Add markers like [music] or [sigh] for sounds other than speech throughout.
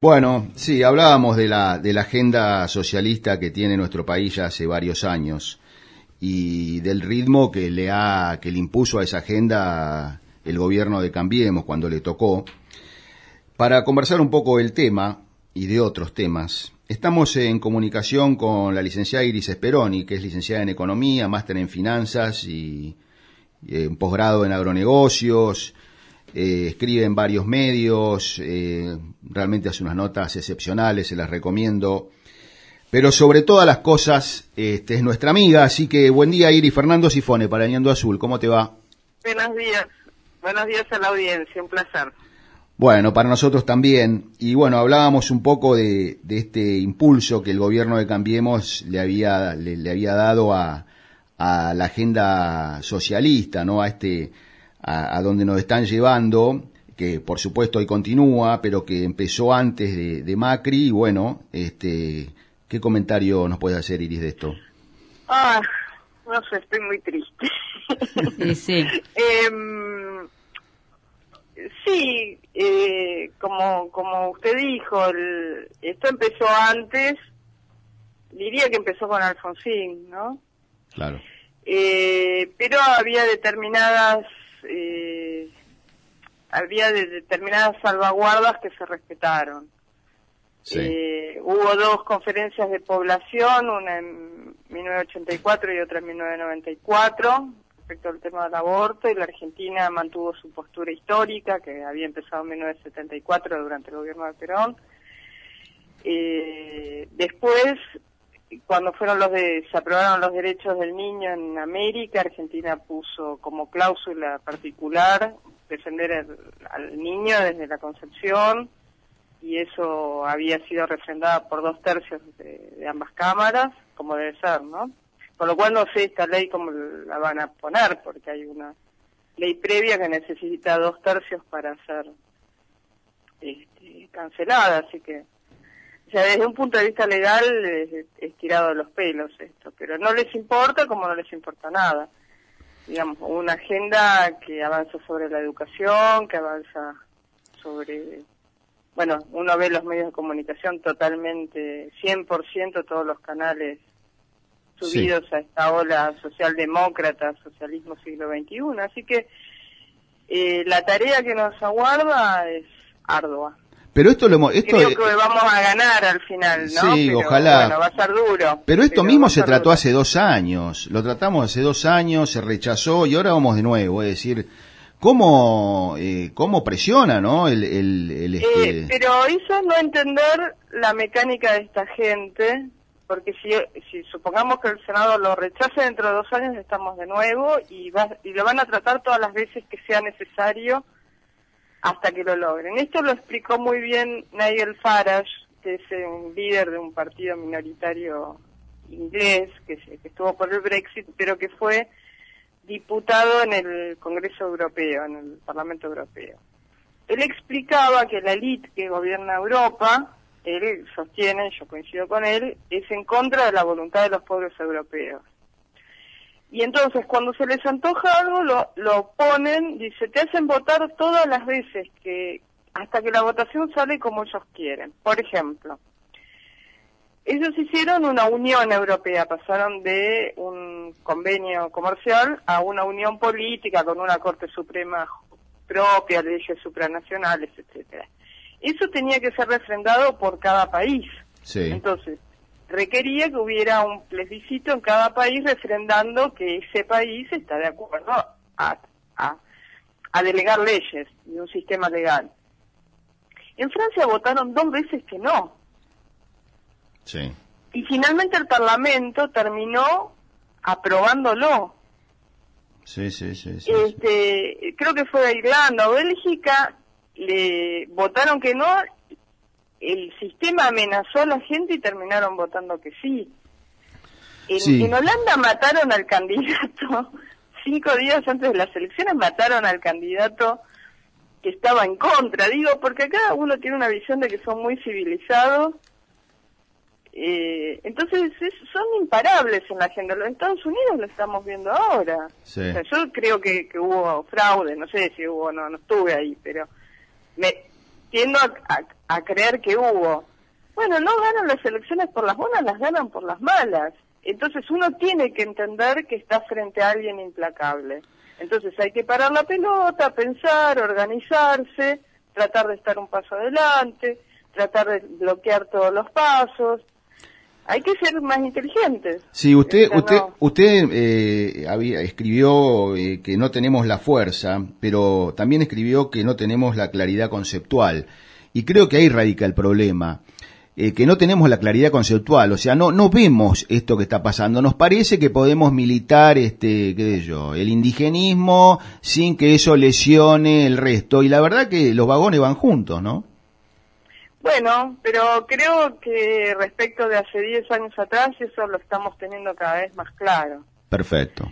Bueno, sí, hablábamos de la, de la agenda socialista que tiene nuestro país ya hace varios años y del ritmo que le ha, que le impuso a esa agenda el gobierno de Cambiemos cuando le tocó. Para conversar un poco del tema y de otros temas, estamos en comunicación con la licenciada Iris Esperoni, que es licenciada en Economía, máster en Finanzas y, un posgrado en Agronegocios, eh, escribe en varios medios, eh, realmente hace unas notas excepcionales, se las recomiendo. Pero sobre todas las cosas, este, es nuestra amiga, así que buen día Iri Fernando Sifone para Ñando Azul, ¿cómo te va? Buenos días, buenos días a la audiencia, un placer. Bueno, para nosotros también. Y bueno, hablábamos un poco de, de este impulso que el gobierno de Cambiemos le había, le, le había dado a, a la agenda socialista, ¿no? A este, a, a, donde nos están llevando, que por supuesto hoy continúa, pero que empezó antes de, de, Macri, y bueno, este, ¿qué comentario nos puede hacer Iris de esto? Ah, no sé, estoy muy triste. [laughs] Sí, sí. eh, sí, eh, como, como usted dijo, el, esto empezó antes, diría que empezó con Alfonsín, ¿no? Claro. Eh, pero había determinadas eh, había de determinadas salvaguardas que se respetaron. Sí. Eh, hubo dos conferencias de población, una en 1984 y otra en 1994, respecto al tema del aborto, y la Argentina mantuvo su postura histórica, que había empezado en 1974 durante el gobierno de Perón. Eh, después, cuando fueron los de, se aprobaron los derechos del niño en América, Argentina puso como cláusula particular defender el, al niño desde la concepción y eso había sido refrendada por dos tercios de, de, ambas cámaras, como debe ser, ¿no? Con lo cual no sé esta ley cómo la van a poner, porque hay una ley previa que necesita dos tercios para ser este, cancelada, así que o sea, desde un punto de vista legal es, es, tirado de los pelos esto, pero no les importa como no les importa nada. Digamos, una agenda que avanza sobre la educación, que avanza sobre, bueno, uno ve los medios de comunicación totalmente, 100% todos los canales subidos sí. a esta ola socialdemócrata, socialismo siglo XXI, así que eh, la tarea que nos aguarda es ardua. Pero esto lo hemos, esto Creo que vamos a ganar al final, ¿no? Sí, pero, ojalá. Bueno, va a ser duro. Pero esto pero mismo se trató duro. hace dos años. Lo tratamos hace dos años, se rechazó y ahora vamos de nuevo. Es decir, cómo eh, cómo presiona, ¿no? El, el, el este... eh, pero eso es no entender la mecánica de esta gente, porque si, si supongamos que el Senado lo rechace dentro de dos años estamos de nuevo y, va, y lo van a tratar todas las veces que sea necesario hasta que lo logren. Esto lo explicó muy bien Nigel Farage, que es un líder de un partido minoritario inglés, que, que estuvo por el Brexit, pero que fue diputado en el Congreso Europeo, en el Parlamento Europeo. Él explicaba que la élite que gobierna Europa, él sostiene, yo coincido con él, es en contra de la voluntad de los pueblos europeos. Y entonces cuando se les antoja algo lo, lo ponen, dice, te hacen votar todas las veces que, hasta que la votación sale como ellos quieren. Por ejemplo, ellos hicieron una unión europea, pasaron de un convenio comercial a una unión política con una Corte Suprema propia, leyes supranacionales, etcétera. Eso tenía que ser refrendado por cada país. Sí. Entonces, requería que hubiera un plebiscito en cada país refrendando que ese país está de acuerdo a, a, a delegar leyes y un sistema legal. En Francia votaron dos veces que no. Sí. Y finalmente el Parlamento terminó aprobándolo. Sí, sí, sí. sí este, sí. Creo que fue de Irlanda o Bélgica, le votaron que no el sistema amenazó a la gente y terminaron votando que sí. En, sí. en, Holanda mataron al candidato, [laughs] cinco días antes de las elecciones mataron al candidato que estaba en contra, digo, porque cada uno tiene una visión de que son muy civilizados. Eh, entonces es, son imparables en la agenda. Los Estados Unidos lo estamos viendo ahora. Sí. O sea, yo creo que, que hubo fraude, no sé si hubo, no, no estuve ahí, pero me, tiendo a, creer que hubo. Bueno, no ganan las elecciones por las buenas, las ganan por las malas. Entonces uno tiene que entender que está frente a alguien implacable. Entonces hay que parar la pelota, pensar, organizarse, tratar de estar un paso adelante, tratar de bloquear todos los pasos. Hay que ser más inteligentes. Sí, usted, usted, usted eh, había, escribió eh, que no tenemos la fuerza, pero también escribió que no tenemos la claridad conceptual. Y creo que ahí radica el problema. Eh, que no tenemos la claridad conceptual, o sea, no, no vemos esto que está pasando. Nos parece que podemos militar, este, qué sé yo, el indigenismo sin que eso lesione el resto. Y la verdad que los vagones van juntos, ¿no? Bueno, pero creo que respecto de hace 10 años atrás, eso lo estamos teniendo cada vez más claro. Perfecto.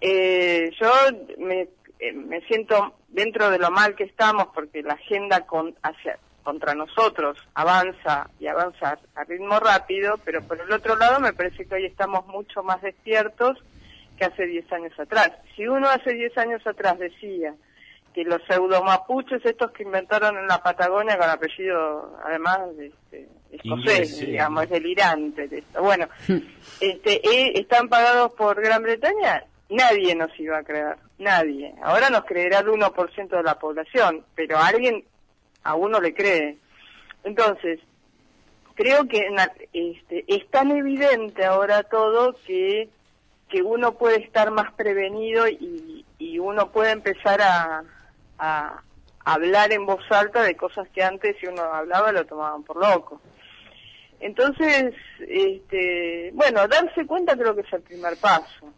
Eh, yo me, eh, me siento dentro de lo mal que estamos porque la agenda con, hacia, contra nosotros avanza y avanza a ritmo rápido, pero por el otro lado me parece que hoy estamos mucho más despiertos que hace 10 años atrás. Si uno hace 10 años atrás decía que los pseudo-mapuches, estos que inventaron en la Patagonia con apellido, además, este, escocés, digamos, es delirante. De esto. Bueno, [laughs] este, eh, están pagados por Gran Bretaña, nadie nos iba a creer, nadie. Ahora nos creerá el 1% de la población, pero alguien a uno le cree. Entonces, creo que este, es tan evidente ahora todo que, que uno puede estar más prevenido y, y uno puede empezar a, a, hablar en voz alta de cosas que antes si uno hablaba lo tomaban por loco. Entonces, este, bueno, darse cuenta creo que es el primer paso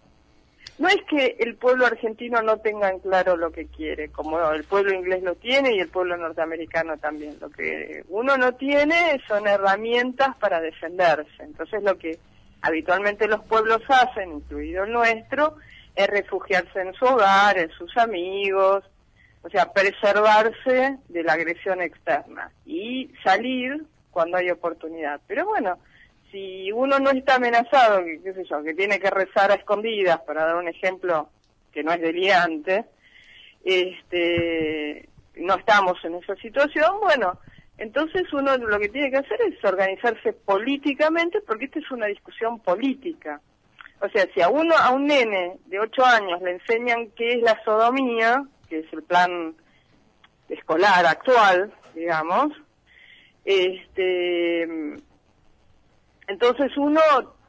no es que el pueblo argentino no tenga en claro lo que quiere, como el pueblo inglés lo tiene y el pueblo norteamericano también. Lo que uno no tiene son herramientas para defenderse. Entonces lo que habitualmente los pueblos hacen, incluido el nuestro, es refugiarse en su hogar, en sus amigos, o sea, preservarse de la agresión externa y salir cuando hay oportunidad. Pero bueno, si uno no está amenazado, que, qué sé yo, que tiene que rezar a escondidas, para dar un ejemplo que no es delirante, este, no estamos en esa situación, bueno, entonces uno lo que tiene que hacer es organizarse políticamente, porque esta es una discusión política. O sea, si a uno, a un nene de 8 años le enseñan qué es la sodomía, que es el plan escolar actual, digamos, este, entonces uno,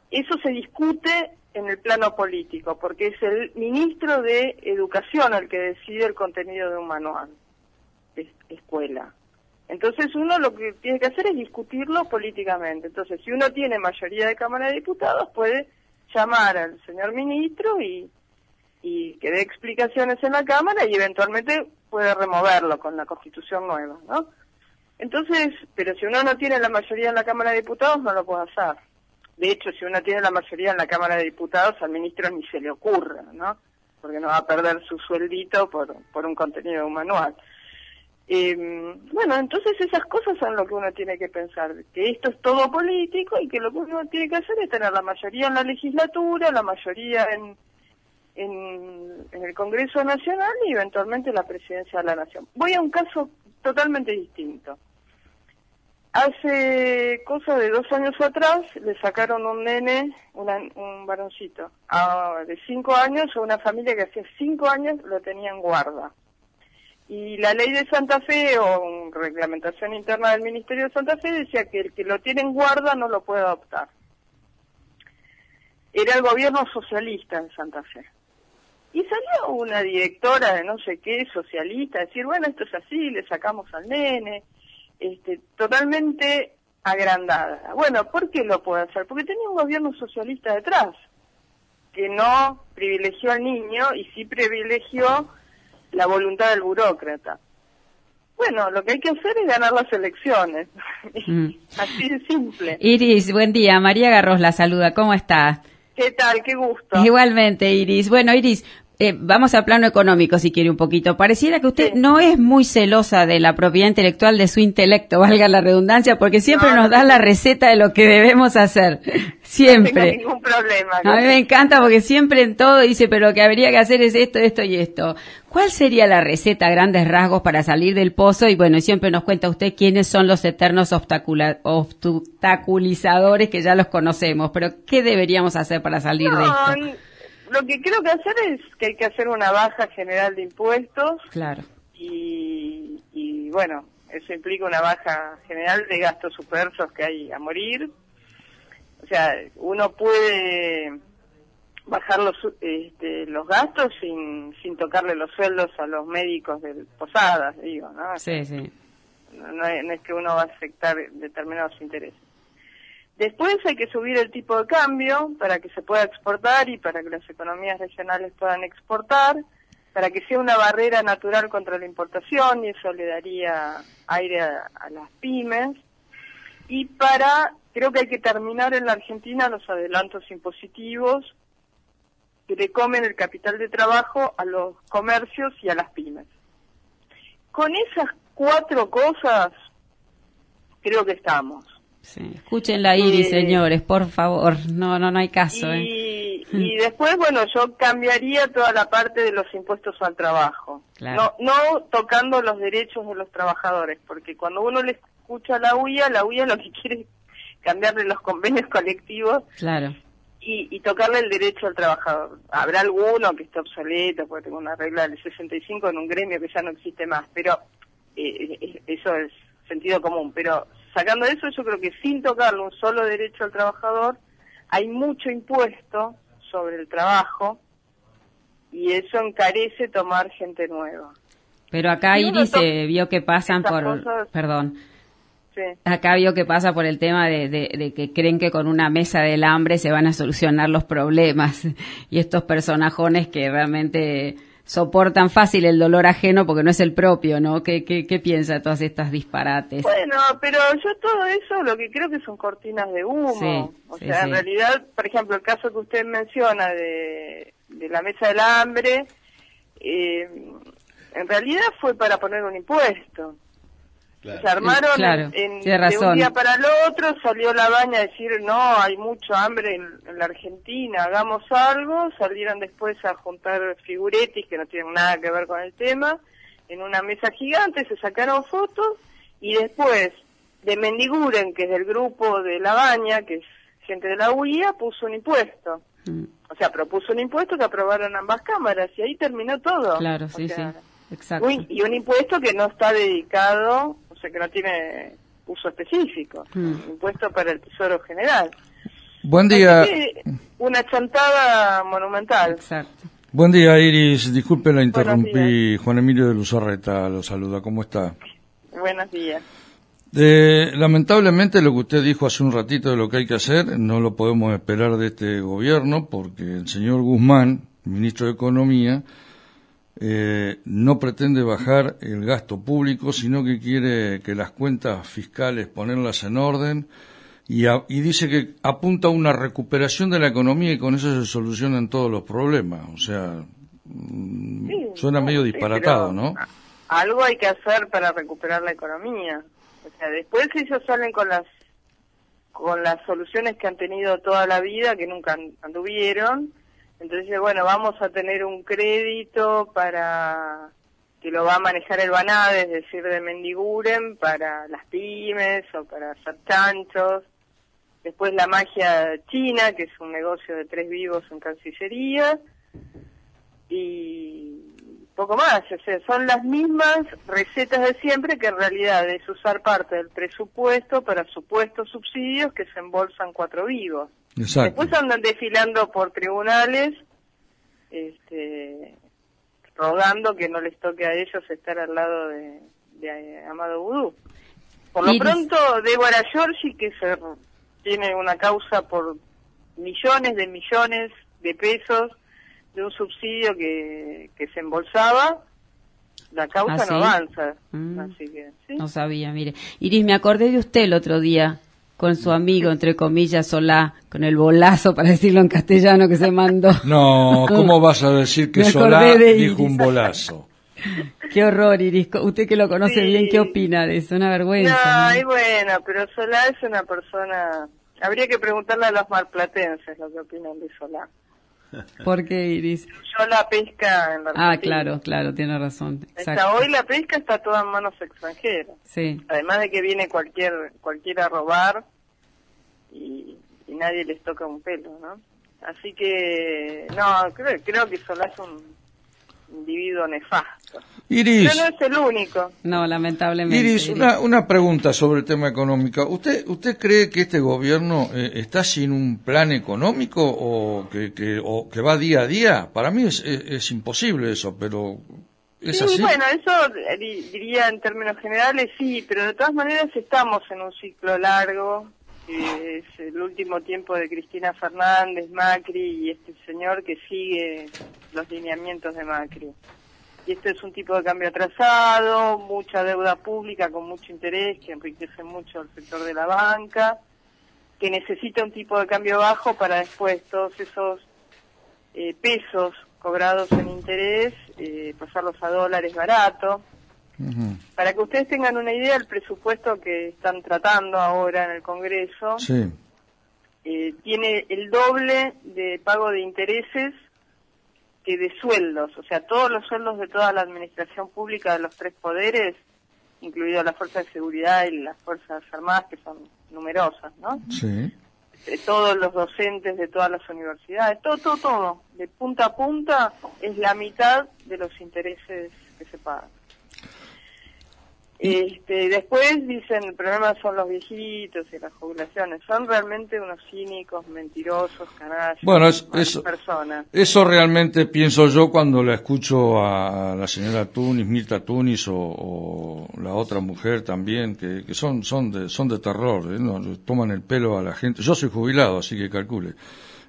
eso se discute en el plano político, porque es el ministro de Educación el que decide el contenido de un manual de escuela. Entonces uno lo que tiene que hacer es discutirlo políticamente. Entonces si uno tiene mayoría de Cámara de Diputados puede llamar al señor ministro y, y que dé explicaciones en la Cámara y eventualmente puede removerlo con la Constitución nueva, ¿no? Entonces, pero si uno no tiene la mayoría en la Cámara de Diputados, no lo puede hacer. De hecho, si uno tiene la mayoría en la Cámara de Diputados, al ministro ni se le ocurra, ¿no? Porque no va a perder su sueldito por, por un contenido manual. Eh, bueno, entonces esas cosas son lo que uno tiene que pensar, que esto es todo político y que lo que uno tiene que hacer es tener la mayoría en la legislatura, la mayoría en, en, el Congreso Nacional y eventualmente la presidencia de la Nación. Voy a un caso totalmente distinto. Hace cosa de dos años atrás le sacaron un nene, un varoncito, de cinco años a una familia que hace cinco años lo tenía en guarda. Y la ley de Santa Fe o reglamentación interna del Ministerio de Santa Fe decía que el que lo tiene en guarda no lo puede adoptar. Era el gobierno socialista en Santa Fe. Y salió una directora de no sé qué, socialista, a decir, bueno, esto es así, le sacamos al nene este, totalmente agrandada. Bueno, ¿por qué lo puede hacer? Porque tenía un gobierno socialista detrás, que no privilegió al niño y sí privilegió la voluntad del burócrata. Bueno, lo que hay que hacer es ganar las elecciones. Mm. [laughs] Así de simple. Iris, buen día. María Garros la saluda. ¿Cómo estás? ¿Qué tal? Qué gusto. Igualmente, Iris. Bueno, Iris, eh, vamos al plano económico, si quiere un poquito. Pareciera que usted no es muy celosa de la propiedad intelectual de su intelecto, valga la redundancia, porque siempre nos da la receta de lo que debemos hacer. Siempre. No tengo ningún problema. A mí me encanta porque siempre en todo dice, pero lo que habría que hacer es esto, esto y esto. ¿Cuál sería la receta a grandes rasgos para salir del pozo? Y bueno, siempre nos cuenta usted quiénes son los eternos obstaculizadores que ya los conocemos, pero ¿qué deberíamos hacer para salir de esto? Lo que creo que hacer es que hay que hacer una baja general de impuestos. Claro. Y, y bueno, eso implica una baja general de gastos superfluos que hay a morir. O sea, uno puede bajar los, este, los gastos sin, sin tocarle los sueldos a los médicos de Posadas, digo, ¿no? Sí, sí. no es que uno va a afectar determinados intereses. Después hay que subir el tipo de cambio para que se pueda exportar y para que las economías regionales puedan exportar, para que sea una barrera natural contra la importación y eso le daría aire a, las pymes. Y para, creo que hay que terminar en la Argentina los adelantos impositivos que le comen el capital de trabajo a los comercios y a las pymes. Con esas cuatro cosas creo que estamos. Sí. Escuchen la Iris, señores, por favor. No, no, no hay caso. Y, ¿eh? y después, bueno, yo cambiaría toda la parte de los impuestos al trabajo. No, no tocando los derechos de los trabajadores, porque cuando uno le escucha a la UIA, la UIA lo que quiere es cambiarle los convenios [laughs] colectivos. Claro. Y, y, tocarle el derecho al trabajador. Habrá alguno que esté obsoleto, porque tengo una regla del 65 en un gremio que ya no existe más, pero eh, eh, eso es sentido común. Pero sacando eso, yo creo que sin tocarle un solo derecho al trabajador, hay mucho impuesto sobre el trabajo y eso encarece tomar gente nueva. Pero acá Iris se vio que pasan por, perdón, acá vio que pasa por el tema de, de, que creen que con una mesa del hambre se van a solucionar los problemas. [laughs] Y estos personajones que realmente soportan fácil el dolor ajeno porque no es el propio, ¿no? ¿Qué, qué, qué piensa de todas estas disparates? Bueno, pero yo todo eso lo que creo que son cortinas de humo. o sea, en realidad, por ejemplo, el caso que usted menciona de, de la mesa del hambre, eh, en realidad fue para poner un impuesto. Se armaron en, de un día para el otro, salió la baña a decir, no, hay mucho hambre en, la Argentina, hagamos algo, salieron después a juntar figuretis que no tienen nada que ver con el tema, en una mesa gigante, se sacaron fotos y después de Mendiguren, que es del grupo de la baña, que es gente de la UIA, puso un impuesto. Mm. O sea, propuso un impuesto que aprobaron ambas cámaras y ahí terminó todo. Claro, sí, sí. Exacto. y un impuesto que no está dedicado que no tiene uso específico, mm. impuesto para el Tesoro General. Buen día. Una chantada monumental. Exacto. Buen día, Iris. Disculpe la interrumpí. Juan Emilio de Luzarreta lo saluda. ¿Cómo está? Buenos días. lamentablemente lo que usted dijo hace un ratito de lo que hay que hacer no lo podemos esperar de este gobierno porque el señor Guzmán, ministro de Economía, eh, no pretende bajar el gasto público, sino que quiere que las cuentas fiscales ponerlas en orden y, dice que apunta a una recuperación de la economía y con eso se solucionan todos los problemas. O sea, mm, suena medio disparatado, ¿no? Algo hay que hacer para recuperar la economía. O sea, después ellos salen con las con las soluciones que han tenido toda la vida, que nunca anduvieron, entonces, bueno, vamos a tener un crédito para que lo va a manejar el Banade, es decir, de Mendiguren, para las pymes o para hacer chanchos. Después la magia china, que es un negocio de tres vivos en Cancillería. Y poco más, o sea, son las mismas recetas de siempre que en realidad es usar parte del presupuesto para supuestos subsidios que se embolsan cuatro vivos. Después andan desfilando por tribunales, este, rogando que no les toque a ellos estar al lado de, Amado Vudú. Por lo pronto, Débora Giorgi, que se, tiene una causa por millones de millones de pesos de un subsidio que, que se embolsaba, la causa ¿Ah, no avanza. Mm. Así que, No sabía, mire. Iris, me acordé de usted el otro día con su amigo, entre comillas, Solá, con el bolazo, para decirlo en castellano, que se mandó. No, ¿cómo vas a decir que Solá dijo un bolazo? Qué horror, Iris. Usted que lo conoce bien, ¿qué opina de eso? Una vergüenza. No, bueno, pero Solá es una persona... Habría que preguntarle a los marplatenses lo que opinan de Solá. [laughs] ¿Por qué, Iris? Yo la pesca en la Ah, claro, claro, tiene razón. hoy la pesca está toda en manos extranjeras. Sí. Además de que viene cualquier cualquiera a robar y, nadie les toca un pelo, ¿no? Así que, no, creo, creo que Solá es un individuo nefasto. Iris. Pero no es el único. No, lamentablemente. Iris, Una, una pregunta sobre el tema económico. ¿Usted, usted cree que este gobierno eh, está sin un plan económico o que, que, o que va día a día? Para mí es, es, imposible eso, pero ¿es sí, bueno, eso diría en términos generales sí, pero de todas maneras estamos en un ciclo largo es el último tiempo de Cristina Fernández, Macri y este señor que sigue los lineamientos de Macri. Y este es un tipo de cambio atrasado, mucha deuda pública con mucho interés que enriquece mucho el sector de la banca, que necesita un tipo de cambio bajo para después todos esos eh, pesos cobrados en interés eh, pasarlos a dólares baratos para que ustedes tengan una idea, el presupuesto que están tratando ahora en el Congreso eh, tiene el doble de pago de intereses que de sueldos, o sea, todos los sueldos de toda la administración pública de los tres poderes, incluido las fuerzas de seguridad y las fuerzas armadas, que son numerosas, ¿no? Sí. De todos los docentes de todas las universidades, todo, todo, todo, de punta a punta, es la mitad de los intereses que se pagan. Este, después dicen el problema son los viejitos y las jubilaciones. Son realmente unos cínicos, mentirosos, canallas, bueno, eso, personas. Eso realmente pienso yo cuando la escucho a la señora Tunis, Mirta Tunis o, la otra mujer también, que, son, son, de, son de terror, ¿eh? toman el pelo a la gente. Yo soy jubilado, así que calcule.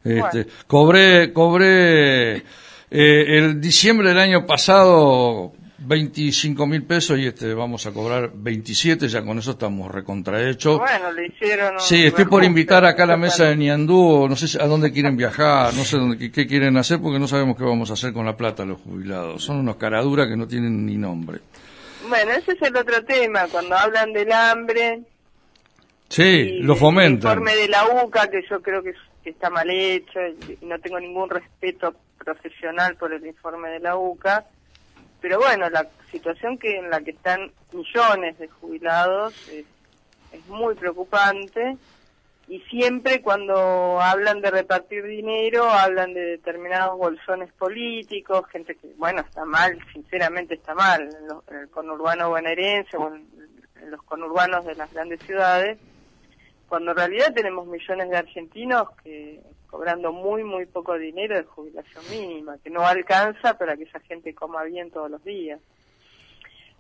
Este, Cobré, cobré eh, el diciembre del año pasado 25 mil pesos y este vamos a cobrar 27, ya con eso estamos recontrahechos. Bueno, le hicieron. Sí, estoy por invitar acá a la mesa de Niandú, no sé a dónde quieren viajar, no sé dónde, qué, quieren hacer, porque no sabemos qué vamos a hacer con la plata los jubilados. Son unos caraduras que no tienen ni nombre. Bueno, ese es el otro tema, cuando hablan del hambre. Sí, lo fomentan. El informe de la UCA, que yo creo que, que está mal hecho, y no tengo ningún respeto profesional por el informe de la UCA pero bueno, la situación que en la que están millones de jubilados es, muy preocupante y siempre cuando hablan de repartir dinero hablan de determinados bolsones políticos, gente que, bueno, está mal, sinceramente está mal, en, el conurbano bonaerense o en, los conurbanos de las grandes ciudades, cuando en realidad tenemos millones de argentinos que cobrando muy, muy poco dinero de jubilación mínima, que no alcanza para que esa gente coma bien todos los días.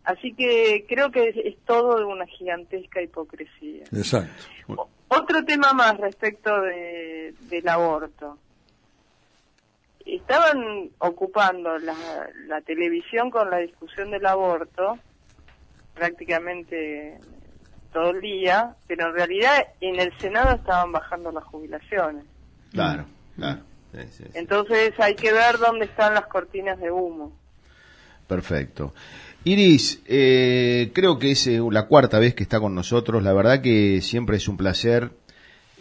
Así que creo que es, todo de una gigantesca hipocresía. Exacto. otro tema más respecto de, del aborto. Estaban ocupando la, la televisión con la discusión del aborto prácticamente todo el día, pero en realidad en el Senado estaban bajando las jubilaciones. Claro, claro. Entonces hay que ver dónde están las cortinas de humo. Perfecto. Iris, eh, creo que es eh, la cuarta vez que está con nosotros. La verdad que siempre es un placer.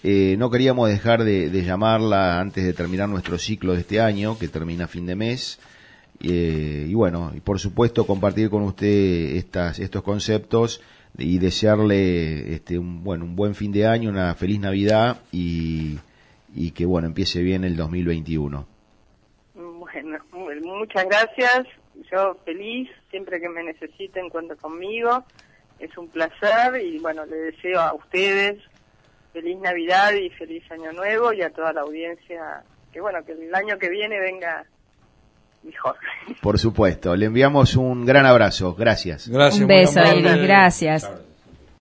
Eh, no queríamos dejar de, llamarla antes de terminar nuestro ciclo de este año, que termina a fin de mes. y bueno, y por supuesto compartir con usted estas, estos conceptos y desearle este, un, bueno, un buen fin de año, una feliz Navidad y y que bueno, empiece bien el 2021. Bueno, muchas gracias. Yo feliz, siempre que me necesiten cuento conmigo. Es un placer y bueno, le deseo a ustedes feliz Navidad y feliz Año Nuevo y a toda la audiencia que bueno, que el año que viene venga mejor. Por supuesto, le enviamos un gran abrazo. Gracias. Gracias. Un beso, Iris. Gracias.